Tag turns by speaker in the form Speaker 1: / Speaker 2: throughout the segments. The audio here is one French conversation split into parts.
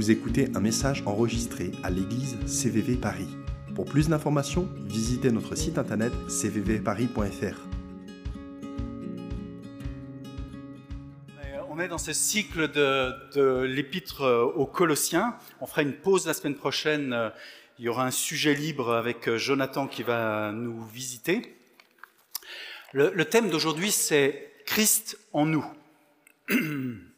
Speaker 1: Vous écoutez un message enregistré à l'église CVV Paris. Pour plus d'informations, visitez notre site internet cvvparis.fr.
Speaker 2: On est dans ce cycle de, l'épître aux Colossiens. On fera une pause la semaine prochaine. Il y aura un sujet libre avec Jonathan qui va nous visiter. Le, le thème d'aujourd'hui, c'est Christ en nous.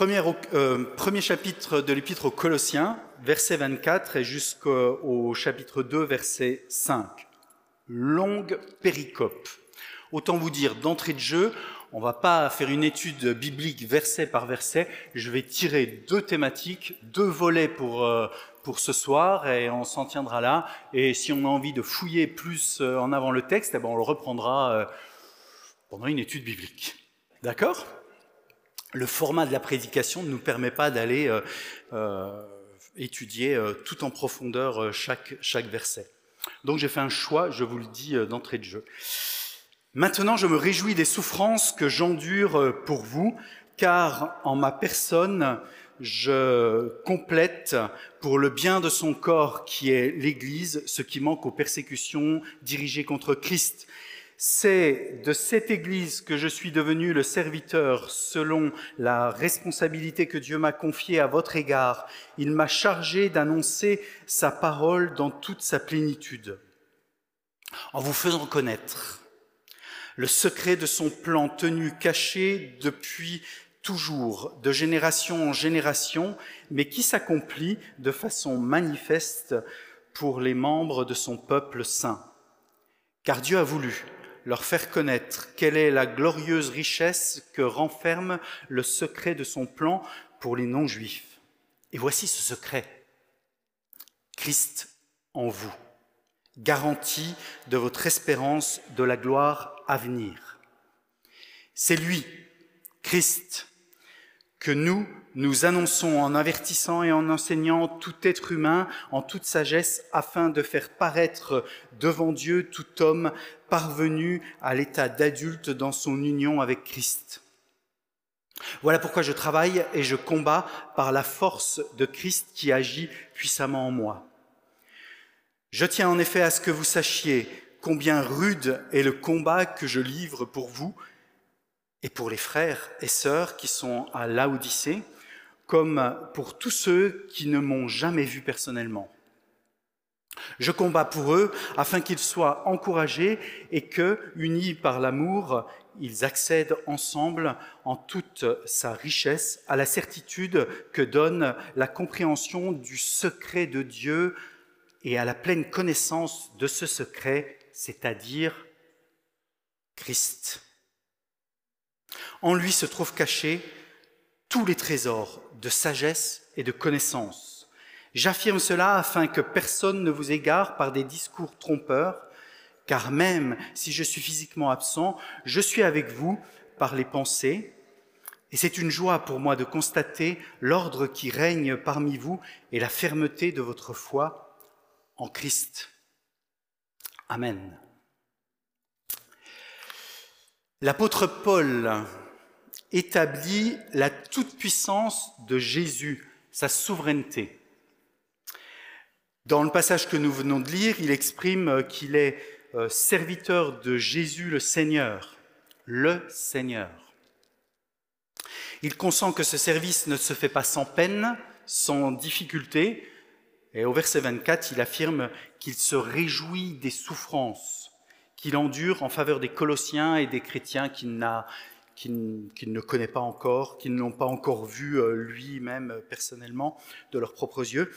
Speaker 2: Premier, euh, premier, chapitre de l'épître aux Colossiens, verset 24 et jusqu'au chapitre 2, verset 5. Longue péricope. Autant vous dire d'entrée de jeu, on va pas faire une étude biblique verset par verset. Je vais tirer deux thématiques, deux volets pour euh, pour ce soir et on s'en tiendra là. Et si on a envie de fouiller plus euh, en avant le texte, eh ben on le reprendra pendant une étude biblique. D'accord? Le format de la prédication ne nous permet pas d'aller euh, euh, étudier euh, tout en profondeur euh, chaque, chaque verset. Donc j'ai fait un choix, je vous le dis d'entrée de jeu. Maintenant, je me réjouis des souffrances que j'endure pour vous, car en ma personne, je complète pour le bien de son corps qui est l'Église ce qui manque aux persécutions dirigées contre Christ c'est de cette Église que je suis devenu le serviteur selon la responsabilité que Dieu m'a confiée à votre égard. Il m'a chargé d'annoncer sa parole dans toute sa plénitude, en vous faisant connaître le secret de son plan tenu caché depuis toujours, de génération en génération, mais qui s'accomplit de façon manifeste pour les membres de son peuple saint. Car Dieu a voulu leur faire connaître quelle est la glorieuse richesse que renferme le secret de son plan pour les non-juifs. Et voici ce secret. Christ en vous, garantie de votre espérance de la gloire à venir. C'est lui, Christ, que nous, nous annonçons en avertissant et en enseignant tout être humain en toute sagesse afin de faire paraître devant Dieu tout homme parvenu à l'état d'adulte dans son union avec Christ. Voilà pourquoi je travaille et je combats par la force de Christ qui agit puissamment en moi. Je tiens en effet à ce que vous sachiez combien rude est le combat que je livre pour vous et pour les frères et sœurs qui sont à Laodicée, comme pour tous ceux qui ne m'ont jamais vu personnellement. Je combats pour eux afin qu'ils soient encouragés et que, unis par l'amour, ils accèdent ensemble en toute sa richesse à la certitude que donne la compréhension du secret de Dieu et à la pleine connaissance de ce secret, c'est-à-dire Christ. En lui se trouvent cachés tous les trésors de sagesse et de connaissance. J'affirme cela afin que personne ne vous égare par des discours trompeurs, car même si je suis physiquement absent, je suis avec vous par les pensées, et c'est une joie pour moi de constater l'ordre qui règne parmi vous et la fermeté de votre foi en Christ. Amen. L'apôtre Paul établit la toute-puissance de Jésus, sa souveraineté. Dans le passage que nous venons de lire, il exprime qu'il est euh, serviteur de Jésus le Seigneur, le Seigneur. Il consent que ce service ne se fait pas sans peine, sans difficulté, et au verset 24, il affirme qu'il se réjouit des souffrances qu'il endure en faveur des Colossiens et des chrétiens qu'il qu'il qu ne connaît pas encore, qu'ils n'ont pas encore vu euh, lui-même euh, personnellement de leurs propres yeux.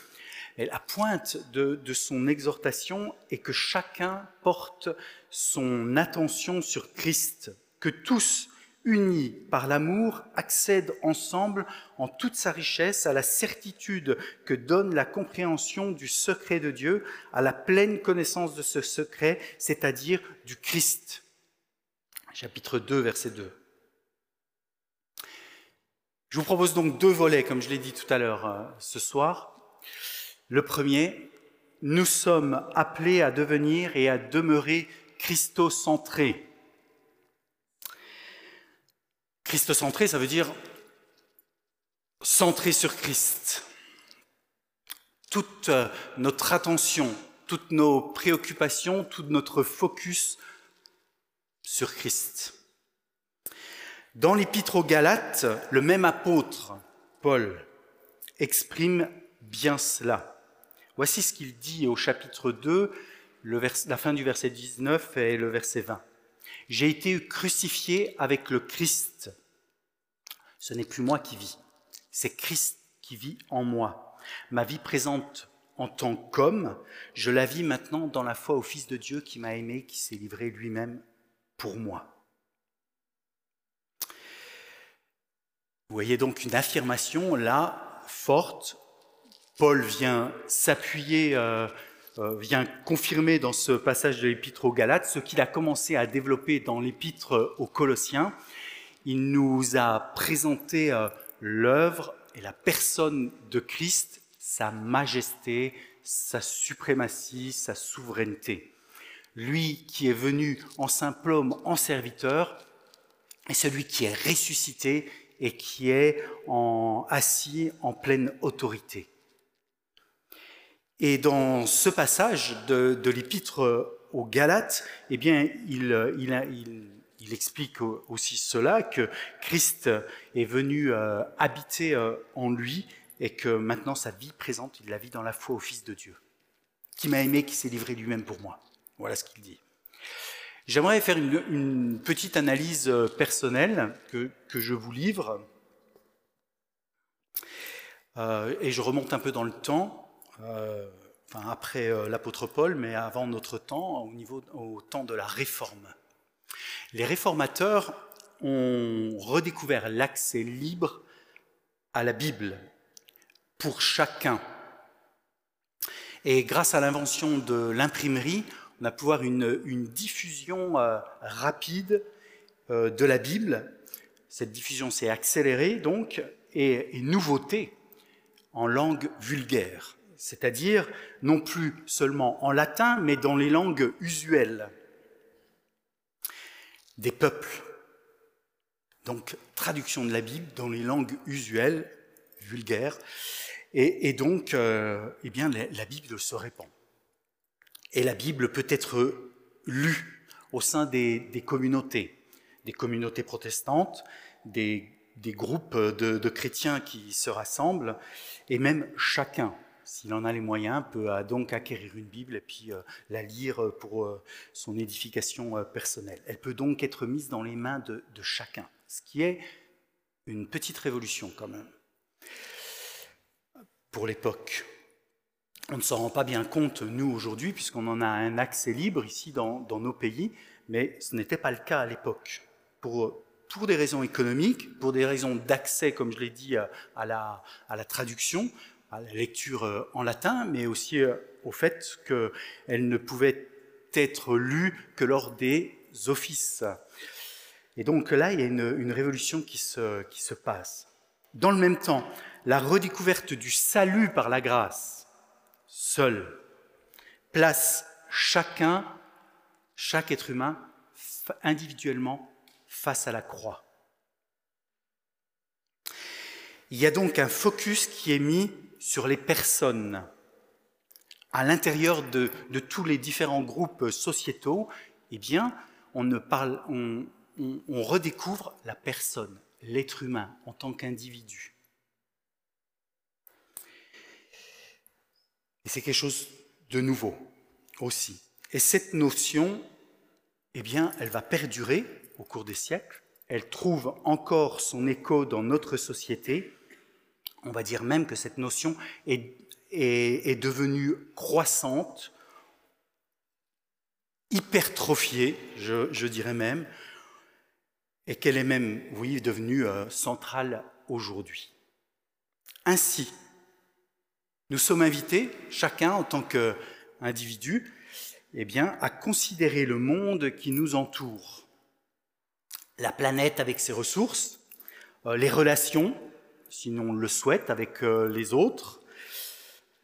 Speaker 2: Et la pointe de, de son exhortation est que chacun porte son attention sur Christ, que tous unis par l'amour, accèdent ensemble en toute sa richesse à la certitude que donne la compréhension du secret de Dieu, à la pleine connaissance de ce secret, c'est-à-dire du Christ. Chapitre 2, verset 2. Je vous propose donc deux volets, comme je l'ai dit tout à l'heure euh, ce soir. Le premier, nous sommes appelés à devenir et à demeurer christocentrés. Christocentré, ça veut dire centré sur Christ. Toute euh, notre attention, toutes nos préoccupations, tout notre focus sur Christ. Dans l'épître aux Galates, le même apôtre, Paul, exprime bien cela. Voici ce qu'il dit au chapitre 2, la fin du verset 19 et le verset 20. J'ai été crucifié avec le Christ. Ce n'est plus moi qui vis, c'est Christ qui vit en moi. Ma vie présente en tant qu'homme, je la vis maintenant dans la foi au Fils de Dieu qui m'a aimé, qui s'est livré lui-même pour moi. Vous voyez donc une affirmation là forte. Paul vient s'appuyer, euh, euh, vient confirmer dans ce passage de l'épître aux Galates ce qu'il a commencé à développer dans l'épître aux Colossiens. Il nous a présenté euh, l'œuvre et la personne de Christ, sa majesté, sa suprématie, sa souveraineté. Lui qui est venu en simple homme, en serviteur, est celui qui est ressuscité et qui est en, assis en pleine autorité. Et dans ce passage de, l'épître aux Galates, eh bien, il, explique aussi cela, que Christ est venu euh, habiter euh, en lui et que maintenant sa vie présente, il la vit dans la foi au Fils de Dieu, qui m'a aimé, qui s'est livré lui-même pour moi. Voilà ce qu'il dit. J'aimerais faire une, petite analyse euh, personnelle que, je vous livre. Euh, et je remonte un peu dans le temps, euh, après l'apôtre Paul, mais avant notre temps, au, niveau, au temps de la réforme. Les réformateurs ont redécouvert l'accès libre à la Bible pour chacun. Et grâce à l'invention de l'imprimerie, on a pu voir une, diffusion euh, rapide euh, de la Bible. Cette diffusion s'est accélérée donc et, et nouveauté en langue vulgaire, c'est-à-dire non plus seulement en latin, mais dans les langues usuelles des peuples. Donc traduction de la Bible dans les langues usuelles, vulgaires, et, donc euh, eh bien, la Bible se répand. Et la Bible peut être lue au sein des, communautés, des communautés protestantes, des, groupes de, chrétiens qui se rassemblent, et même chacun, s'il en a les moyens, peut donc acquérir une Bible et puis euh, la lire pour euh, son édification euh, personnelle. Elle peut donc être mise dans les mains de chacun, ce qui est une petite révolution quand même pour l'époque. On ne s'en rend pas bien compte, nous, aujourd'hui, puisqu'on en a un accès libre ici dans, nos pays, mais ce n'était pas le cas à l'époque. Pour, pour des raisons économiques, pour des raisons d'accès, comme je l'ai dit, à la, à la traduction, à la lecture euh, en latin, mais aussi euh, au fait qu'elle ne pouvait être lue que lors des offices. Et donc là, il y a une, révolution qui se passe. Dans le même temps, la redécouverte du salut par la grâce seul, place chacun, chaque être humain, individuellement face à la croix. Il y a donc un focus qui est mis sur les personnes. À l'intérieur de, tous les différents groupes sociétaux, eh bien, on, redécouvre la personne, l'être humain en tant qu'individu. Et c'est quelque chose de nouveau aussi. Et cette notion, eh bien, elle va perdurer au cours des siècles. Elle trouve encore son écho dans notre société. On va dire même que cette notion est, est, devenue croissante, hypertrophiée, je, je dirais même, et qu'elle est même, oui, devenue euh, centrale aujourd'hui. Ainsi, nous sommes invités, chacun en tant qu'individu, eh à considérer le monde qui nous entoure. La planète avec ses ressources, euh, les relations, si on le souhaite, avec euh, les autres,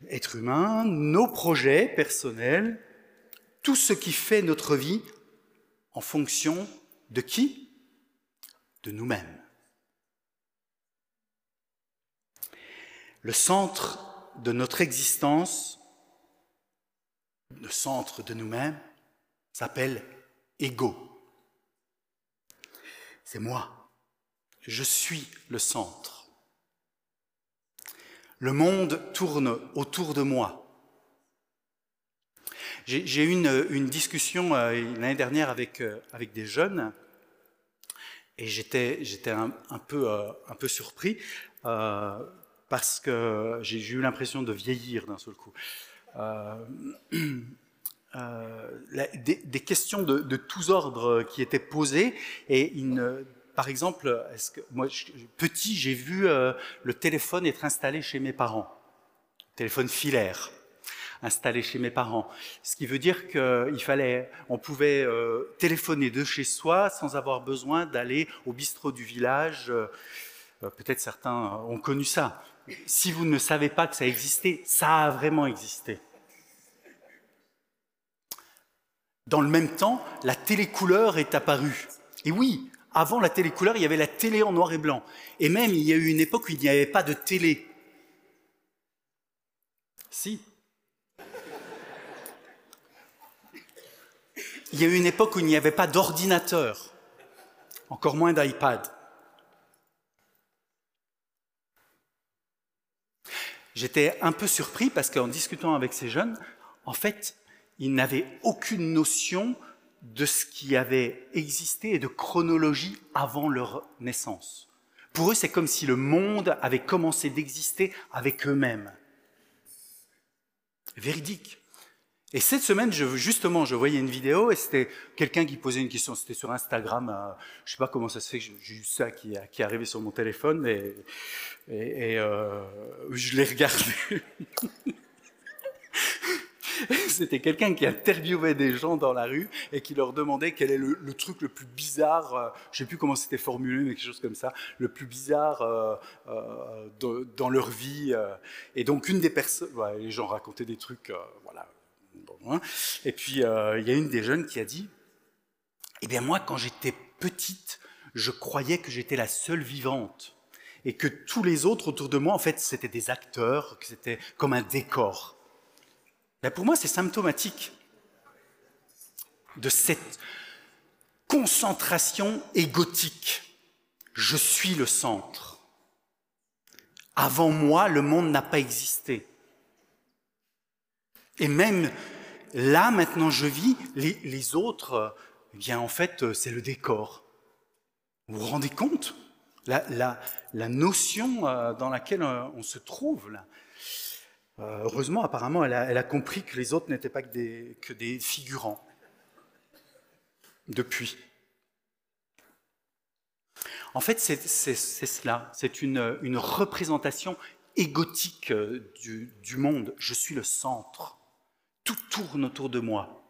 Speaker 2: êtres humains, nos projets personnels, tout ce qui fait notre vie en fonction de qui? De nous-mêmes. Le centre de notre existence, le centre de nous-mêmes, s'appelle ego. C'est moi. Je suis le centre. Le monde tourne autour de moi. J'ai eu une, discussion euh, l'année dernière avec, euh, avec des jeunes et j'étais euh, un peu surpris parce que j'ai eu l'impression de vieillir d'un seul coup. des, questions de, tous ordres qui étaient posées et par exemple, est-ce moi, petit, j'ai vu le téléphone être installé chez mes parents, téléphone filaire installé chez mes parents. Ce qui veut dire qu'il fallait, on pouvait euh, téléphoner de chez soi sans avoir besoin d'aller au bistrot du village. Euh, euh, peut-être certains ont connu ça. Si vous ne savez pas que ça existait, ça a vraiment existé. Dans le même temps, la télécouleur est apparue. Et oui, avant la télécouleur, il y avait la télé en noir et blanc. Et même, il y a eu une époque où il n'y avait pas de télé. Si, Il y a eu une époque où il n'y avait pas d'ordinateur, encore moins d'iPad. J'étais un peu surpris parce qu'en discutant avec ces jeunes, en fait, ils n'avaient aucune notion de ce qui avait existé et de chronologie avant leur naissance. Pour eux, c'est comme si le monde avait commencé d'exister avec eux-mêmes. Véridique. Et cette semaine, justement, je voyais une vidéo et c'était quelqu'un qui posait une question. C'était sur Instagram. Euh, je sais pas comment ça se fait j'ai eu ça qui, qui, est arrivé sur mon téléphone, et, euh, je l'ai regardé. C'était quelqu'un qui interviewait des gens dans la rue et qui leur demandait quel est le, truc le plus bizarre, euh, je ne sais plus comment c'était formulé, mais quelque chose comme ça, le plus bizarre dans leur vie. Et donc une des personnes, les gens racontaient des trucs, voilà, Hein. Et puis, euh, il y a une des jeunes qui a dit, eh bien moi, quand j'étais petite, je croyais que j'étais la seule vivante et que tous les autres autour de moi, en fait, c'était des acteurs, que c'était comme un décor. Mais pour moi, c'est symptomatique de cette concentration égotique. Je suis le centre. Avant moi, le monde n'a pas existé. Et même là, maintenant, je vis, les, autres, eh bien, en fait, euh, c'est le décor. Vous vous rendez compte? La, notion euh, dans laquelle euh, on se trouve là. Heureusement, apparemment, elle a, compris que les autres n'étaient pas que des, figurants. Depuis. En fait, c'est cela. C'est une, représentation égotique du monde. Je suis le centre tout tourne autour de moi.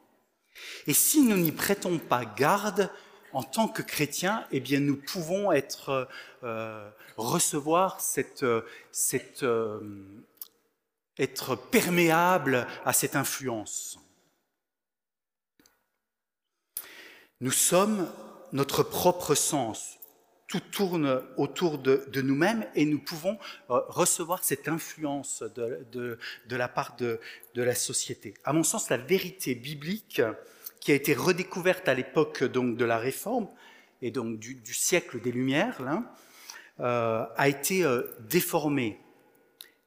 Speaker 2: Et si nous n'y prêtons pas garde, en tant que chrétiens, eh bien, nous pouvons être, euh, recevoir cette, cette euh, être perméable à cette influence. Nous sommes notre propre sens tout tourne autour de, nous-mêmes et nous pouvons euh, recevoir cette influence de, la part de, la société. À mon sens, la vérité biblique qui a été redécouverte à l'époque donc de la Réforme et donc du, siècle des Lumières euh, a été euh, déformée.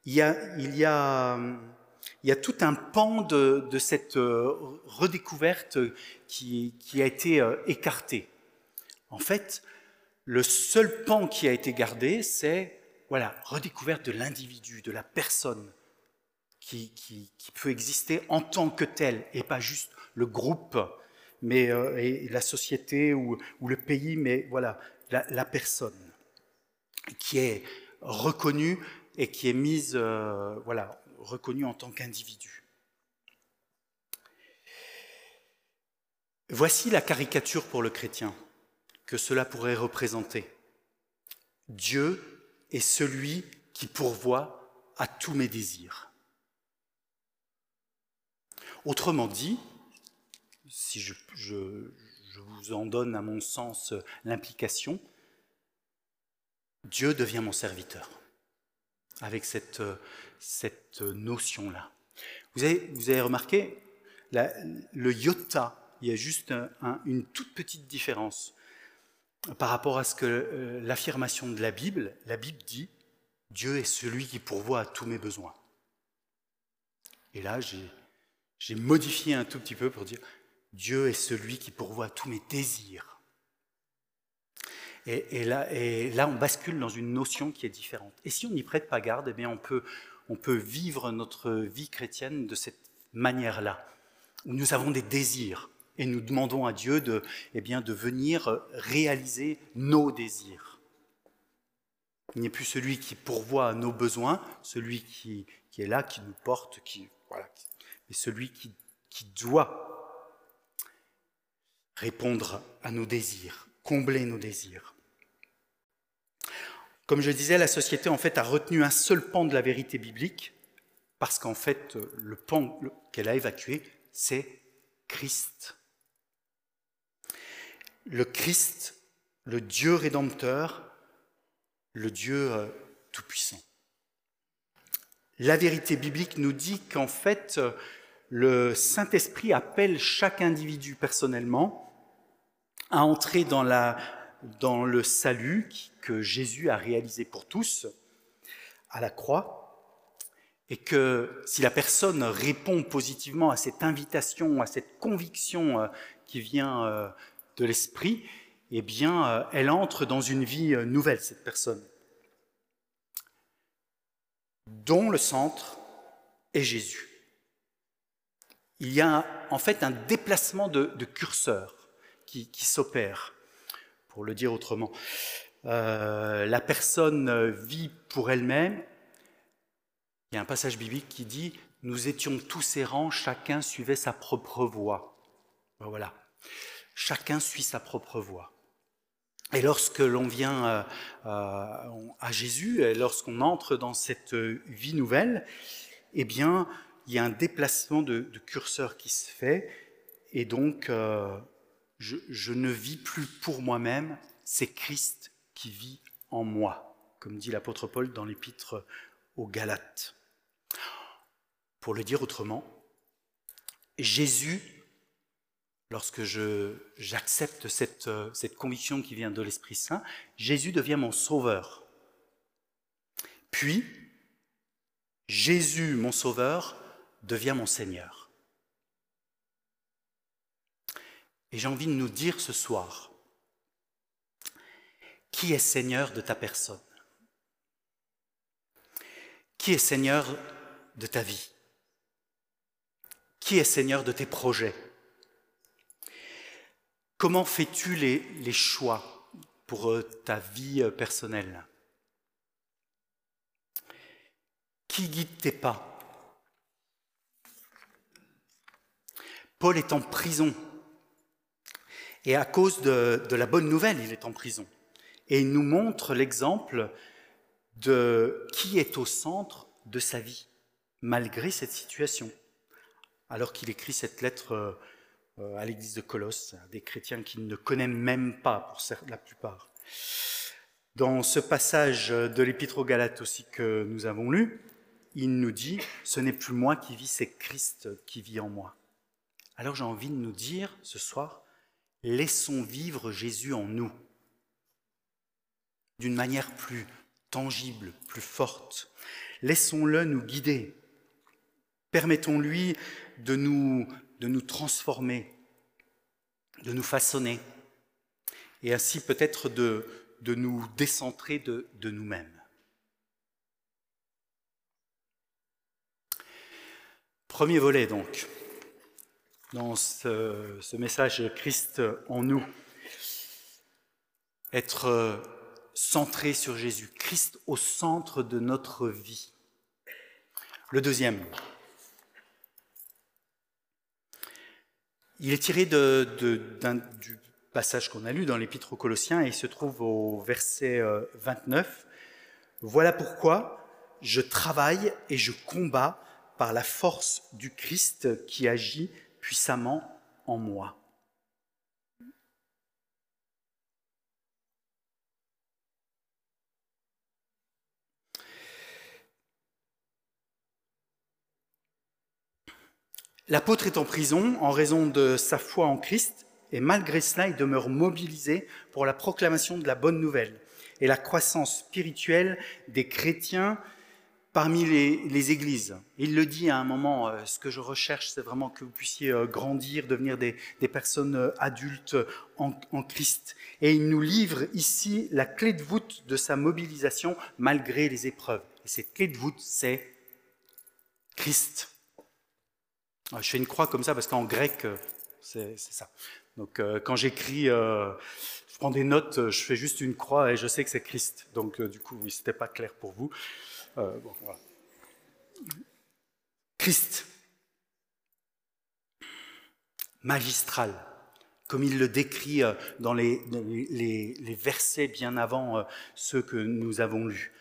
Speaker 2: Il y, a, tout un pan de, cette redécouverte qui, qui a été écarté. En fait, le seul pan qui a été gardé, c'est voilà, redécouverte de l'individu, de la personne qui, peut exister en tant que tel, et pas juste le groupe, mais euh, et la société ou, le pays, mais voilà, la, personne qui est reconnue et qui est mise, euh, voilà, reconnue en tant qu'individu. Voici la caricature pour le chrétien que cela pourrait représenter. Dieu est celui qui pourvoit à tous mes désirs. Autrement dit, si je, vous en donne à mon sens l'implication, Dieu devient mon serviteur. avec cette, cette notion-là. Vous avez, vous avez remarqué, le iota, il y a juste une toute petite différence par rapport à ce que euh, l'affirmation de la Bible, la Bible dit, Dieu est celui qui pourvoit à tous mes besoins. Et là, j'ai modifié un tout petit peu pour dire, Dieu est celui qui pourvoit à tous mes désirs. Et, là, on bascule dans une notion qui est différente. Et si on n'y prête pas garde, eh bien, on peut vivre notre vie chrétienne de cette manière-là, où nous avons des désirs et nous demandons à Dieu de, eh bien, de venir réaliser nos désirs. Il n'est plus celui qui pourvoit à nos besoins, celui qui, qui est là, qui nous porte, qui, voilà, mais celui qui, qui doit répondre à nos désirs, combler nos désirs. Comme je disais, la société en fait a retenu un seul pan de la vérité biblique, parce qu'en fait le pan qu'elle a évacué, c'est Christ. Le Christ, le Dieu rédempteur, le Dieu euh, tout-puissant. La vérité biblique nous dit qu'en fait, le Saint-Esprit appelle chaque individu personnellement à entrer dans la dans le salut que Jésus a réalisé pour tous à la croix, et que si la personne répond positivement à cette invitation, à cette conviction euh, qui vient euh, de l'esprit, eh bien, euh, elle entre dans une vie nouvelle, cette personne, dont le centre est Jésus. Il y a en fait un déplacement de, curseur qui s'opère pour le dire autrement. Euh, la personne vit pour elle-même. Il y a un passage biblique qui dit Nous étions tous errants, chacun suivait sa propre voie. Ben voilà. Chacun suit sa propre voie. Et lorsque l'on vient euh, euh, à Jésus, et lorsqu'on entre dans cette vie nouvelle, eh bien, il y a un déplacement de, curseur qui se fait, et donc je, ne vis plus pour moi-même, c'est Christ qui vit en moi, comme dit l'apôtre Paul dans l'épître aux Galates. Pour le dire autrement, Jésus, lorsque j'accepte cette, cette conviction qui vient de l'Esprit Saint, Jésus devient mon sauveur. Puis, Jésus, mon sauveur, devient mon Seigneur. Et j'ai envie de nous dire ce soir, qui est Seigneur de ta personne? Qui est Seigneur de ta vie? Qui est Seigneur de tes projets? Comment fais-tu les, choix pour euh, ta vie euh, personnelle? Qui guide tes pas? Paul est en prison et à cause de, la bonne nouvelle, il est en prison. Et il nous montre l'exemple de qui est au centre de sa vie, malgré cette situation. Alors qu'il écrit cette lettre euh, à l'église de Colosse, des chrétiens qu'il ne connaît même pas pour la plupart. Dans ce passage de l'Épître aux Galates aussi que nous avons lu, il nous dit Ce n'est plus moi qui vis, c'est Christ qui vit en moi. Alors j'ai envie de nous dire ce soir laissons vivre Jésus en nous d'une manière plus tangible, plus forte. Laissons-le nous guider. Permettons-lui de nous, de nous transformer, de nous façonner, et ainsi peut-être de, nous décentrer de, de nous-mêmes. Premier volet donc dans ce, message Christ en nous. Être centré sur Jésus, Christ au centre de notre vie. Le deuxième, il est tiré du passage qu'on a lu dans l'Épître aux Colossiens et il se trouve au verset 29. Euh, voilà pourquoi je travaille et je combats par la force du Christ qui agit puissamment en moi. L'apôtre est en prison en raison de sa foi en Christ, et malgré cela, il demeure mobilisé pour la proclamation de la bonne nouvelle et la croissance spirituelle des chrétiens parmi les, églises. Il le dit à un moment, euh, ce que je recherche, c'est vraiment que vous puissiez euh, grandir, devenir des, personnes euh, adultes en, Christ. Et il nous livre ici la clé de voûte de sa mobilisation malgré les épreuves. Et cette clé de voûte, c'est Christ. Ah, je fais une croix comme ça parce qu'en grec, c'est ça. Donc quand j'écris, je prends des notes, je fais juste une croix et je sais que c'est Christ. Donc du coup, oui, c'était pas clair pour vous. Euh, Christ, magistral, comme il le décrit euh, dans les, versets bien avant euh, ceux que nous avons lus.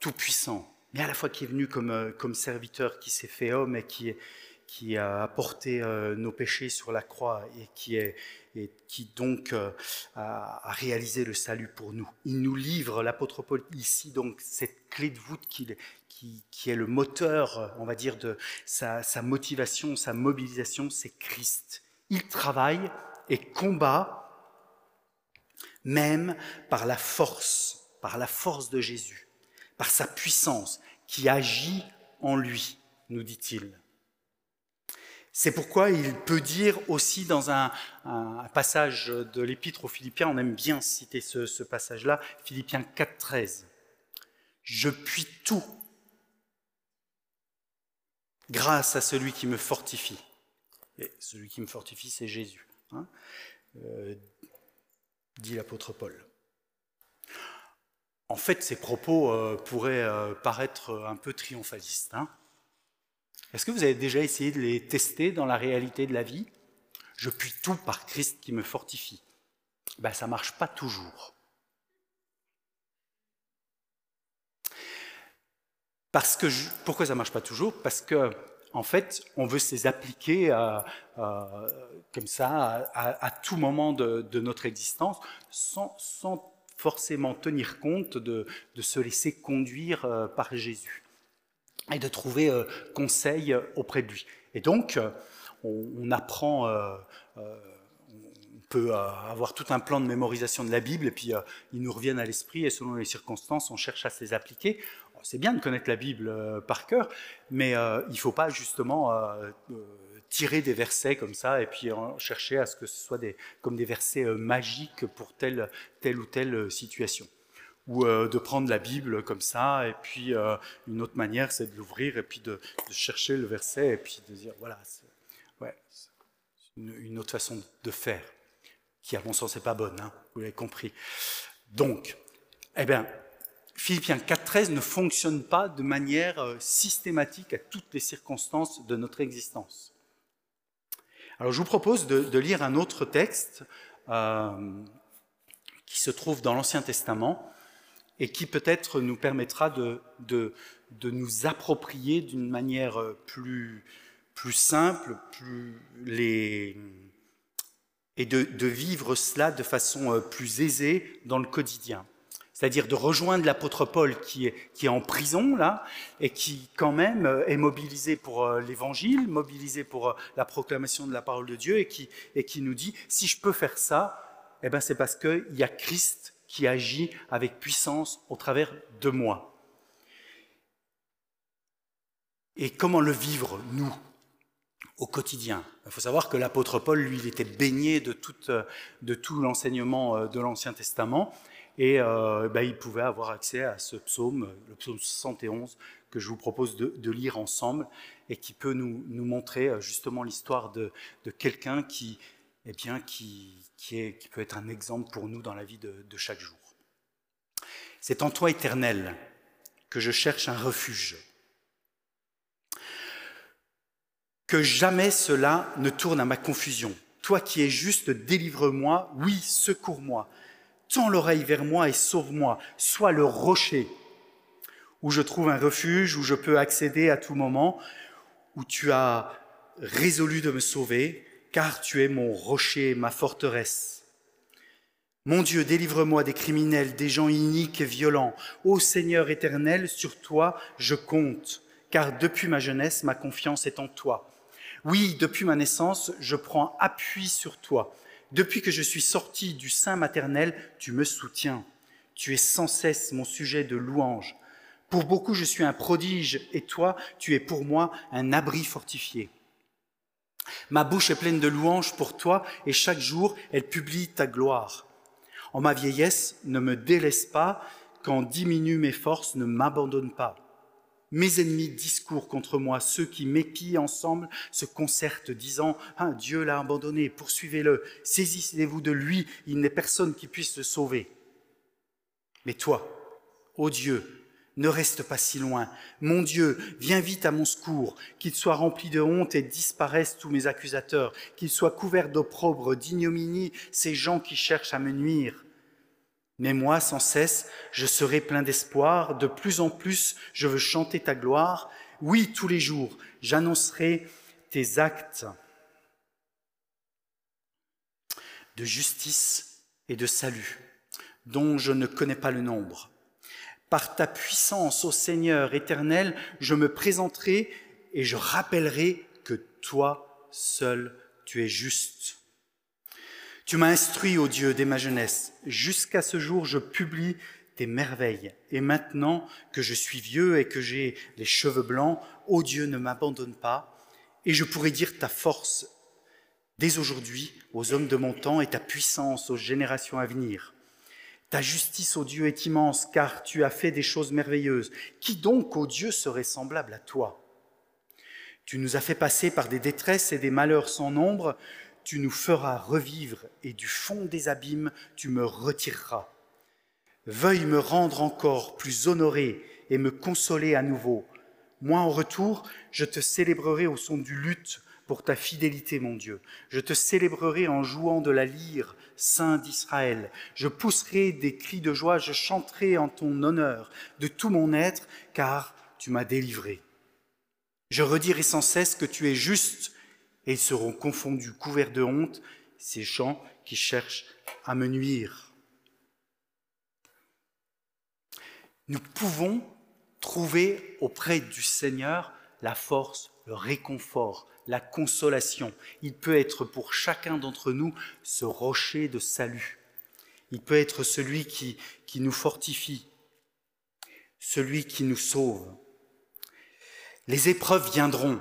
Speaker 2: tout puissant, mais à la fois qui est venu comme, comme serviteur, qui s'est fait homme et qui, a apporté nos péchés sur la croix et qui est, donc euh, a, réalisé le salut pour nous. Il nous livre, l'apôtre Paul, ici, donc, cette clé de voûte qui, est le moteur, on va dire, de sa, motivation, sa mobilisation, c'est Christ. Il travaille et combat même par la force, par la force de Jésus, par sa puissance qui agit en lui, nous dit-il. C'est pourquoi il peut dire aussi dans un, passage de l'épître aux Philippiens, on aime bien citer ce, passage-là, Philippiens 4.13, Je puis tout grâce à celui qui me fortifie. Et celui qui me fortifie, c'est Jésus, hein, euh, dit l'apôtre Paul. En fait, ces propos euh, pourraient euh, paraître un peu triomphalistes. Hein. Est-ce que vous avez déjà essayé de les tester dans la réalité de la vie? Je puis tout par Christ qui me fortifie. Ben, ça ne marche pas toujours. Parce que pourquoi ça ne marche pas toujours? Parce que en fait, on veut se les appliquer comme ça à, tout moment de, notre existence, sans, forcément tenir compte de, se laisser conduire euh, par Jésus et de trouver euh, conseil auprès de lui. Et donc, euh, on, apprend, euh, on peut avoir tout un plan de mémorisation de la Bible, et puis ils nous reviennent à l'esprit, et selon les circonstances, on cherche à se les appliquer. C'est bien de connaître la Bible par cœur, mais il ne faut pas justement tirer des versets comme ça et puis chercher à ce que ce soit comme des versets magiques pour telle, ou telle situation ou euh, de prendre la Bible comme ça, et puis euh, une autre manière, c'est de l'ouvrir et puis de, chercher le verset et puis de dire, voilà, c'est ouais, une, autre façon de faire, qui à mon sens n'est pas bonne, hein, vous l'avez compris. Donc, eh bien, Philippiens 4.13 ne fonctionne pas de manière euh, systématique à toutes les circonstances de notre existence. Alors je vous propose de, lire un autre texte qui se trouve dans l'Ancien Testament, et qui peut-être nous permettra de, nous approprier d'une manière plus, simple et de, de, vivre cela de façon euh, plus aisée dans le quotidien. C'est-à-dire de rejoindre l'apôtre Paul qui est, en prison là et qui quand même euh, est mobilisé pour euh, l'évangile, mobilisé pour la proclamation de la parole de Dieu et qui, nous dit si je peux faire ça, eh ben c'est parce qu'il y a Christ qui agit avec puissance au travers de moi. Et comment le vivre, nous, au quotidien? Il faut savoir que l'apôtre Paul, lui, il était baigné de tout, l'enseignement euh, de l'Ancien Testament, et euh, ben, il pouvait avoir accès à ce psaume, le psaume 71, que je vous propose de, lire ensemble, et qui peut nous, montrer euh, justement l'histoire de, quelqu'un qui, eh bien, qui, peut être un exemple pour nous dans la vie de, chaque jour. C'est en toi, éternel, que je cherche un refuge. Que jamais cela ne tourne à ma confusion. Toi qui es juste, délivre-moi, oui, secours-moi. Tends l'oreille vers moi et sauve-moi. Sois le rocher où je trouve un refuge, où je peux accéder à tout moment, où tu as résolu de me sauver, car tu es mon rocher, ma forteresse. Mon Dieu, délivre-moi des criminels, des gens iniques et violents. Ô Seigneur éternel, sur toi je compte, car depuis ma jeunesse, ma confiance est en toi. Oui, depuis ma naissance, je prends appui sur toi. Depuis que je suis sorti du sein maternel, tu me soutiens. Tu es sans cesse mon sujet de louange. Pour beaucoup, je suis un prodige, et toi, tu es pour moi un abri fortifié. Ma bouche est pleine de louanges pour toi, et chaque jour, elle publie ta gloire. En ma vieillesse, ne me délaisse pas, quand diminuent mes forces, ne m'abandonne pas. Mes ennemis discourent contre moi, ceux qui m'épient ensemble se concertent, disant ah, Dieu l'a abandonné, poursuivez-le, saisissez-vous de lui, il n'est personne qui puisse le sauver. Mais toi, ô Dieu, ne reste pas si loin. Mon Dieu, viens vite à mon secours, qu'il soit rempli de honte et disparaissent tous mes accusateurs, qu'il soit couvert d'opprobre, d'ignominie, ces gens qui cherchent à me nuire. Mais moi, sans cesse, je serai plein d'espoir, de plus en plus, je veux chanter ta gloire. Oui, tous les jours, j'annoncerai tes actes de justice et de salut, dont je ne connais pas le nombre. Par ta puissance, ô Seigneur éternel, je me présenterai et je rappellerai que toi seul tu es juste. Tu m'as instruit, ô Dieu, dès ma jeunesse. Jusqu'à ce jour, je publie tes merveilles. Et maintenant que je suis vieux et que j'ai les cheveux blancs, ô Dieu, ne m'abandonne pas. Et je pourrais dire ta force dès aujourd'hui aux hommes de mon temps et ta puissance aux générations à venir. Ta justice, ô Dieu, est immense, car tu as fait des choses merveilleuses. Qui donc, ô Dieu, serait semblable à toi? Tu nous as fait passer par des détresses et des malheurs sans nombre. Tu nous feras revivre, et du fond des abîmes, tu me retireras. Veuille me rendre encore plus honoré et me consoler à nouveau. Moi, en retour, je te célébrerai au son du luth pour ta fidélité, mon Dieu. Je te célébrerai en jouant de la lyre, Saint d'Israël. Je pousserai des cris de joie, je chanterai en ton honneur de tout mon être, car tu m'as délivré. Je redirai sans cesse que tu es juste, et ils seront confondus, couverts de honte, ces gens qui cherchent à me nuire. Nous pouvons trouver auprès du Seigneur la force, le réconfort, la consolation. Il peut être pour chacun d'entre nous ce rocher de salut. Il peut être celui qui, qui nous fortifie, celui qui nous sauve. Les épreuves viendront,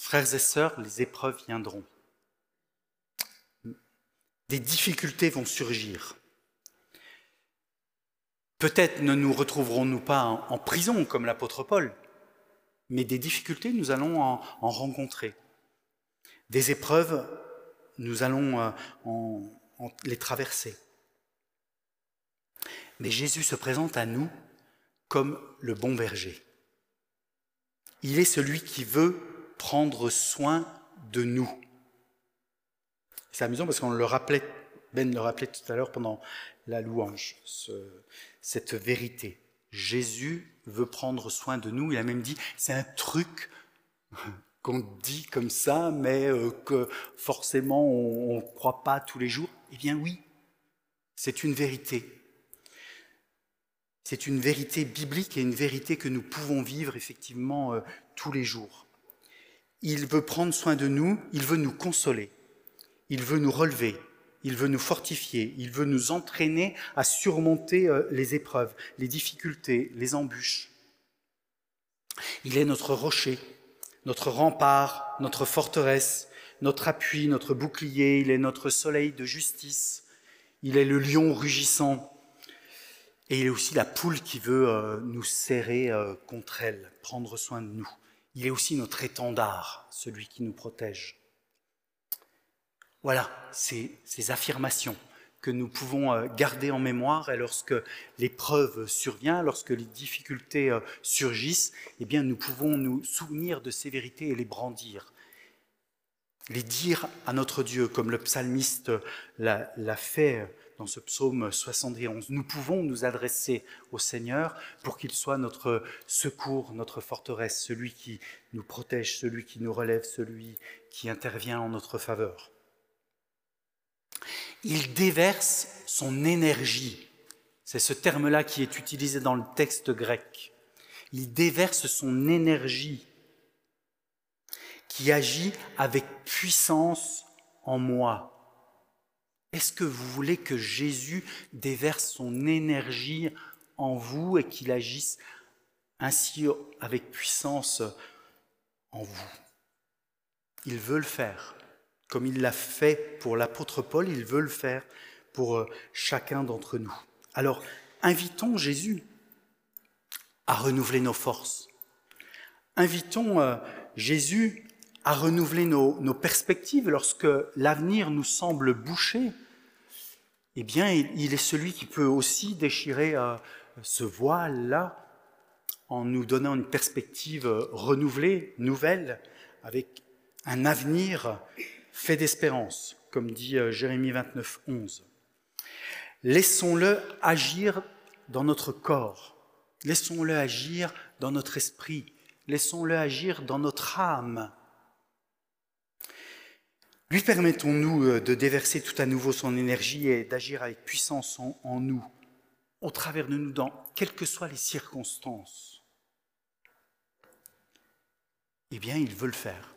Speaker 2: frères et sœurs, les épreuves viendront. Des difficultés vont surgir. Peut-être ne nous retrouverons-nous pas en prison comme l'apôtre Paul, mais des difficultés, nous allons en, rencontrer. Des épreuves, nous allons euh, les traverser. Mais Jésus se présente à nous comme le bon berger. Il est celui qui veut prendre soin de nous. C'est amusant parce qu'on le rappelait, Ben le rappelait tout à l'heure pendant la louange, cette vérité. Jésus veut prendre soin de nous. Il a même dit, c'est un truc qu'on dit comme ça, mais euh, que forcément on ne croit pas tous les jours. Eh bien oui, c'est une vérité. C'est une vérité biblique et une vérité que nous pouvons vivre effectivement euh, tous les jours. Il veut prendre soin de nous, il veut nous consoler, il veut nous relever, il veut nous fortifier, il veut nous entraîner à surmonter euh, les épreuves, les difficultés, les embûches. Il est notre rocher, notre rempart, notre forteresse, notre appui, notre bouclier, il est notre soleil de justice, il est le lion rugissant, et il est aussi la poule qui veut euh, nous serrer euh, contre elle, prendre soin de nous. Il est aussi notre étendard, celui qui nous protège. Voilà ces, affirmations que nous pouvons euh, garder en mémoire et lorsque l'épreuve survient, lorsque les difficultés euh, surgissent, eh bien nous pouvons nous souvenir de ces vérités et les brandir. Les dire à notre Dieu, comme le psalmiste l'a fait dans ce psaume 71. Nous pouvons nous adresser au Seigneur pour qu'il soit notre secours, notre forteresse, celui qui nous protège, celui qui nous relève, celui qui intervient en notre faveur. Il déverse son énergie. C'est ce terme-là qui est utilisé dans le texte grec. Il déverse son énergie qui agit avec puissance en moi. Est-ce que vous voulez que Jésus déverse son énergie en vous et qu'il agisse ainsi avec puissance en vous? Il veut le faire. Comme il l'a fait pour l'apôtre Paul, il veut le faire pour euh, chacun d'entre nous. Alors, invitons Jésus à renouveler nos forces. Invitons euh, Jésus à renouveler nos, perspectives lorsque l'avenir nous semble bouché. Eh bien, il, est celui qui peut aussi déchirer euh, ce voile-là en nous donnant une perspective renouvelée, nouvelle, avec un avenir fait d'espérance, comme dit euh, Jérémie 29, 11. Laissons-le agir dans notre corps, laissons-le agir dans notre esprit, laissons-le agir dans notre âme. Lui permettons-nous euh, de déverser tout à nouveau son énergie et d'agir avec puissance en, nous, au travers de nous, dans quelles que soient les circonstances. Eh bien, il veut le faire.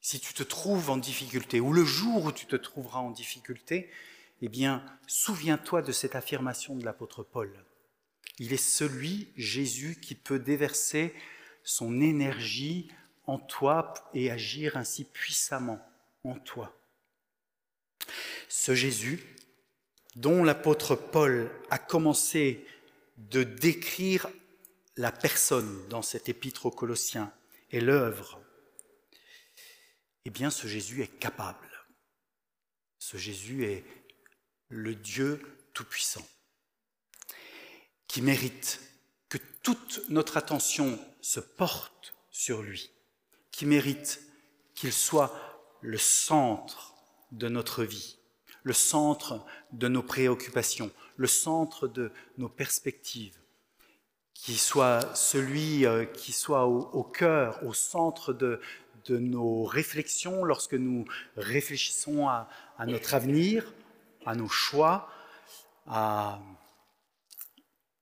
Speaker 2: Si tu te trouves en difficulté, ou le jour où tu te trouveras en difficulté, eh bien, souviens-toi de cette affirmation de l'apôtre Paul. Il est celui, Jésus, qui peut déverser son énergie en toi et agir ainsi puissamment en toi. Ce Jésus, dont l'apôtre Paul a commencé de décrire la personne dans cet épître aux Colossiens et l'œuvre, eh bien ce Jésus est capable. Ce Jésus est le Dieu Tout-Puissant, qui mérite que toute notre attention se porte sur lui, qui mérite qu'il soit le centre de notre vie, le centre de nos préoccupations, le centre de nos perspectives, qui soit celui euh, qui soit au, cœur, au centre de, de, nos réflexions lorsque nous réfléchissons à notre avenir, à nos choix, à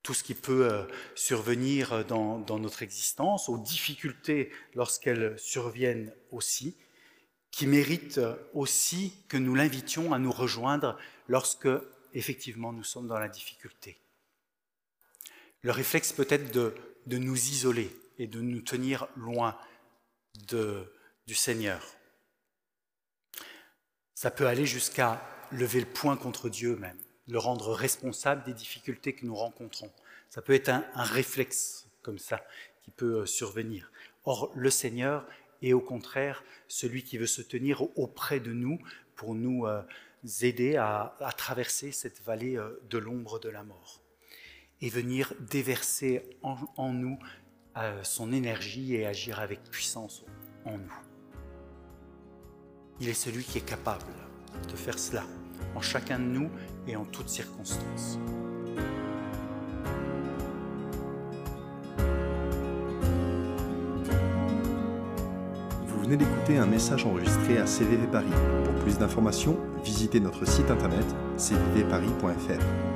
Speaker 2: tout ce qui peut euh, survenir dans, notre existence, aux difficultés lorsqu'elles surviennent aussi, qui méritent aussi que nous l'invitions à nous rejoindre lorsque, effectivement, nous sommes dans la difficulté. Le réflexe peut être de, nous isoler et de nous tenir loin du Seigneur. Ça peut aller jusqu'à lever le poing contre Dieu même, le rendre responsable des difficultés que nous rencontrons. Ça peut être un, réflexe comme ça qui peut euh, survenir. Or, le Seigneur est au contraire celui qui veut se tenir auprès de nous pour nous euh, aider à, traverser cette vallée euh, de l'ombre de la mort et venir déverser en nous son énergie et agir avec puissance en nous. Il est celui qui est capable de faire cela en chacun de nous et en toutes circonstances.
Speaker 1: Vous venez d'écouter un message enregistré à CVV Paris. Pour plus d'informations, visitez notre site internet cvvparis.fr.